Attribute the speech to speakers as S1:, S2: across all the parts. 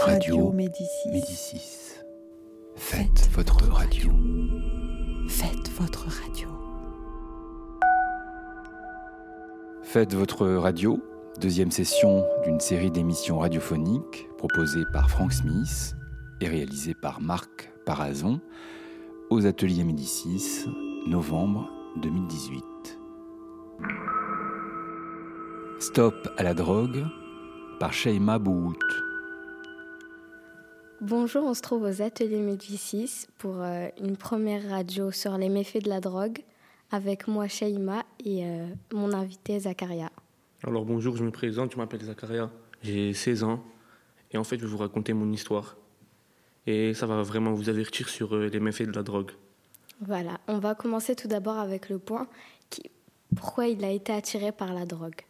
S1: Radio Médicis. Médicis. Faites votre radio.
S2: Faites votre radio.
S1: Faites votre radio, deuxième session d'une série d'émissions radiophoniques proposée par Frank Smith et réalisée par Marc Parazon aux ateliers Médicis, novembre 2018. Stop à la drogue par Sheima Bouhout.
S3: Bonjour, on se trouve aux ateliers Médicis pour euh, une première radio sur les méfaits de la drogue avec moi Sheima et euh, mon invité Zakaria.
S4: Alors bonjour, je me présente, je m'appelle Zakaria, j'ai 16 ans et en fait je vais vous raconter mon histoire. Et ça va vraiment vous avertir sur euh, les méfaits de la drogue.
S3: Voilà, on va commencer tout d'abord avec le point qui, pourquoi il a été attiré par la drogue.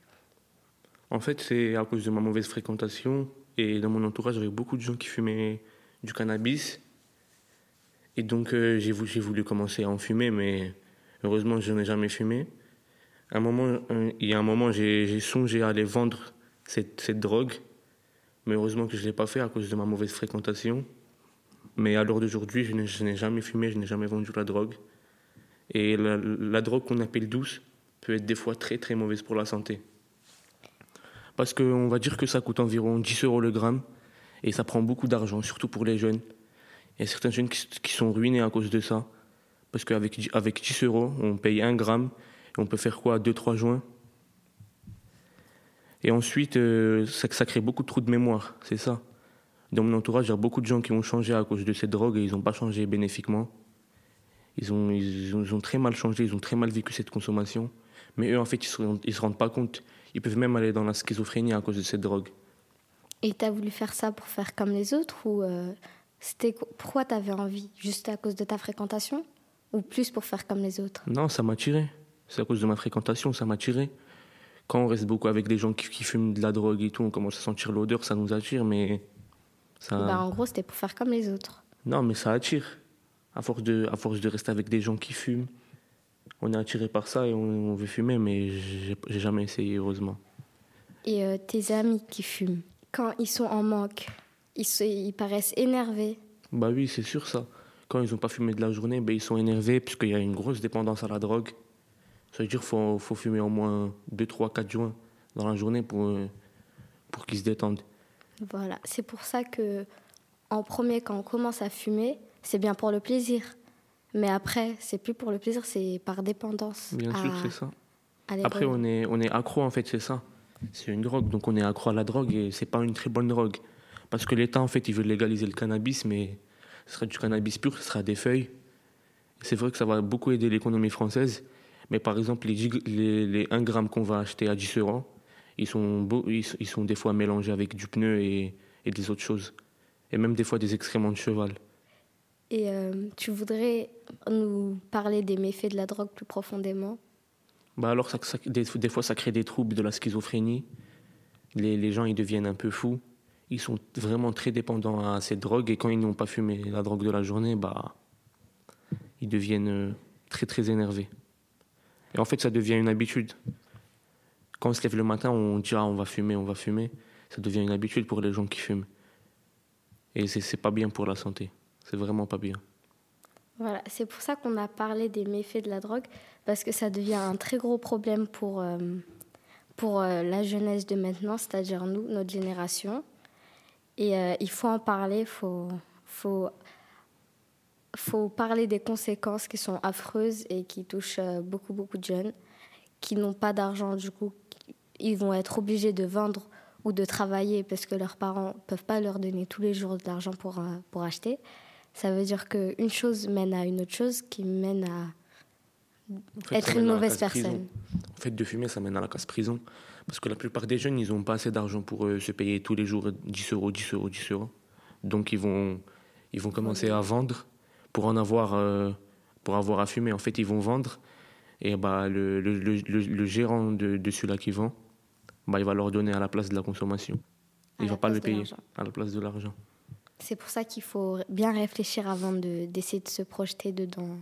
S4: En fait, c'est à cause de ma mauvaise fréquentation et dans mon entourage, j'avais beaucoup de gens qui fumaient du cannabis. Et donc, euh, j'ai voulu, commencer à en fumer, mais heureusement, je n'ai jamais fumé. un moment, il y a un moment, j'ai songé à aller vendre cette, drogue, mais heureusement que je ne l'ai pas fait à cause de ma mauvaise fréquentation. Mais à l'heure d'aujourd'hui, je n'ai jamais fumé, je n'ai jamais vendu la drogue. Et la drogue qu'on appelle douce peut être des fois très très mauvaise pour la santé. Parce qu'on va dire que ça coûte environ 10 euros le gramme et ça prend beaucoup d'argent, surtout pour les jeunes. Il y a certains jeunes qui, sont ruinés à cause de ça. Parce qu'avec avec 10 euros, on paye 1 gramme et on peut faire quoi 2-3 joints? Et ensuite, euh, ça, crée beaucoup de trous de mémoire, c'est ça. Dans mon entourage, il y a beaucoup de gens qui ont changé à cause de cette drogue et ils n'ont pas changé bénéfiquement. Ils ont, ils, ont, très mal changé, ils ont très mal vécu cette consommation. Mais eux, en fait, ils ne se, se rendent pas compte. Ils peuvent même aller dans la schizophrénie à cause de cette drogue.
S3: Et tu as voulu faire ça pour faire comme les autres ou euh, c'était pourquoi tu avais envie? Juste à cause de ta fréquentation? Ou plus pour faire comme les autres?
S4: Non, ça m'a tiré. C'est à cause de ma fréquentation, ça m'a tiré. Quand on reste beaucoup avec des gens qui, fument de la drogue et tout, on commence à sentir l'odeur, ça nous attire, mais. Ça...
S3: Bah, en gros, c'était pour faire comme les autres.
S4: Non, mais ça attire. À force de, à force de rester avec des gens qui fument, on est attiré par ça et on, veut fumer, mais j'ai jamais essayé, heureusement.
S3: Et euh, tes amis qui fument, quand ils sont en manque, ils, ils paraissent énervés
S4: Bah oui, c'est sûr ça. Quand ils n'ont pas fumé de la journée, ben, ils sont énervés puisqu'il y a une grosse dépendance à la drogue. Ça veut dire qu'il faut, faut, fumer au moins 2, 3, 4 joints dans la journée pour, euh, pour qu'ils se détendent.
S3: Voilà, c'est pour ça que en premier, quand on commence à fumer, c'est bien pour le plaisir. Mais après, c'est plus pour le plaisir, c'est par dépendance.
S4: Bien sûr, c'est ça. Après, on est, on est accro, en fait, c'est ça. C'est une drogue, donc on est accro à la drogue et c'est pas une très bonne drogue. Parce que l'État, en fait, il veut légaliser le cannabis, mais ce sera du cannabis pur, ce sera des feuilles. C'est vrai que ça va beaucoup aider l'économie française, mais par exemple, les, les, les 1 gramme qu'on va acheter à 10 euros, ils sont, beaux, ils, sont des fois mélangés avec du pneu et, et des autres choses. Et même des fois des excréments de cheval.
S3: Et euh, tu voudrais nous parler des méfaits de la drogue plus profondément?
S4: Bah alors, des, fois, ça crée des troubles de la schizophrénie. Les, les, gens, ils deviennent un peu fous. Ils sont vraiment très dépendants à cette drogue. Et quand ils n'ont pas fumé la drogue de la journée, bah, ils deviennent euh, très, très énervés. Et en fait, ça devient une habitude. Quand on se lève le matin, on dit ah, on va fumer, on va fumer. Ça devient une habitude pour les gens qui fument. Et c'est pas bien pour la santé. C'est vraiment pas bien.
S3: Voilà, c'est pour ça qu'on a parlé des méfaits de la drogue, parce que ça devient un très gros problème pour, euh, pour euh, la jeunesse de maintenant, c'est-à-dire nous, notre génération. Et euh, il faut en parler, il faut, faut, faut parler des conséquences qui sont affreuses et qui touchent beaucoup, beaucoup de jeunes qui n'ont pas d'argent. Du coup, ils vont être obligés de vendre ou de travailler parce que leurs parents ne peuvent pas leur donner tous les jours de l'argent pour, pour acheter ça veut dire qu'une chose mène à une autre chose qui mène à être une mauvaise personne.
S4: En fait, de fumer, ça mène à la casse-prison. Parce que la plupart des jeunes, ils n'ont pas assez d'argent pour euh, se payer tous les jours 10 euros, 10 euros, 10 euros. Donc, ils vont, ils vont commencer à vendre pour en avoir, euh, pour avoir à fumer. En fait, ils vont vendre. Et bah, le, le, le, le gérant de, de celui-là qui vend, bah, il va leur donner à la place de la consommation. il ne va pas le payer à la place de l'argent.
S3: C'est pour ça qu'il faut bien réfléchir avant d'essayer de, se projeter dedans,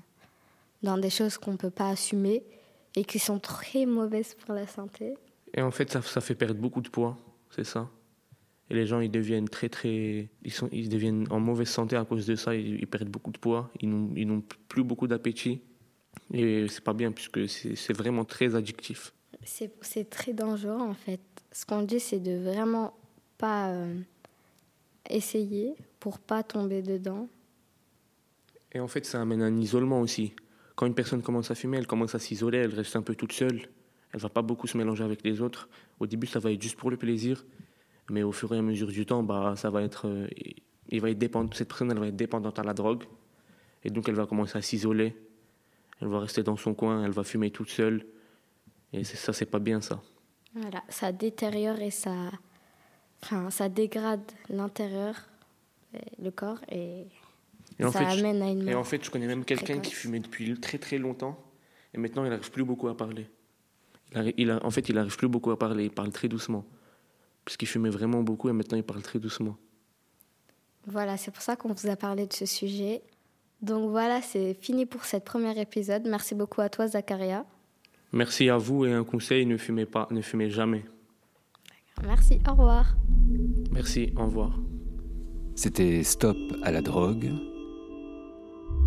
S3: dans des choses qu'on ne peut pas assumer et qui sont très mauvaises pour la santé.
S4: Et en fait, ça, ça fait perdre beaucoup de poids, c'est ça. Et les gens, ils deviennent très, très. Ils, sont, ils deviennent en mauvaise santé à cause de ça. Ils, ils perdent beaucoup de poids. Ils n'ont, plus beaucoup d'appétit. Et c'est pas bien, puisque c'est, vraiment très addictif.
S3: C'est c'est très dangereux en fait. Ce qu'on dit, c'est de vraiment pas euh, essayer pour pas tomber dedans.
S4: Et en fait, ça amène un isolement aussi. Quand une personne commence à fumer, elle commence à s'isoler, elle reste un peu toute seule. Elle va pas beaucoup se mélanger avec les autres. Au début, ça va être juste pour le plaisir. Mais au fur et à mesure du temps, bah, ça va être, euh, il va être dépendant, cette personne elle va être dépendante à la drogue. Et donc, elle va commencer à s'isoler. Elle va rester dans son coin, elle va fumer toute seule. Et ça, c'est pas bien ça.
S3: Voilà, ça détériore et ça, enfin, ça dégrade l'intérieur, euh, le corps et,
S4: Et en,
S3: ça
S4: fait,
S3: amène à une
S4: et en
S3: mort.
S4: fait, je connais même quelqu'un qui fumait depuis très très longtemps. Et maintenant, il n'arrive plus beaucoup à parler. Il arri- il a- en fait, il n'arrive plus beaucoup à parler. Il parle très doucement. Parce qu'il fumait vraiment beaucoup et maintenant, il parle très doucement.
S3: Voilà, c'est pour ça qu'on vous a parlé de ce sujet. Donc voilà, c'est fini pour cette premier épisode. Merci beaucoup à toi, Zakaria.
S4: Merci à vous et un conseil, ne fumez pas, ne fumez jamais.
S3: Merci, au revoir.
S4: Merci, au revoir.
S1: C'était Stop à la drogue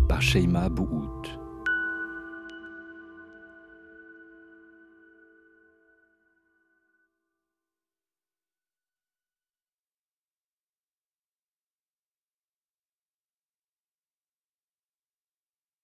S1: par Sheima Bouhout.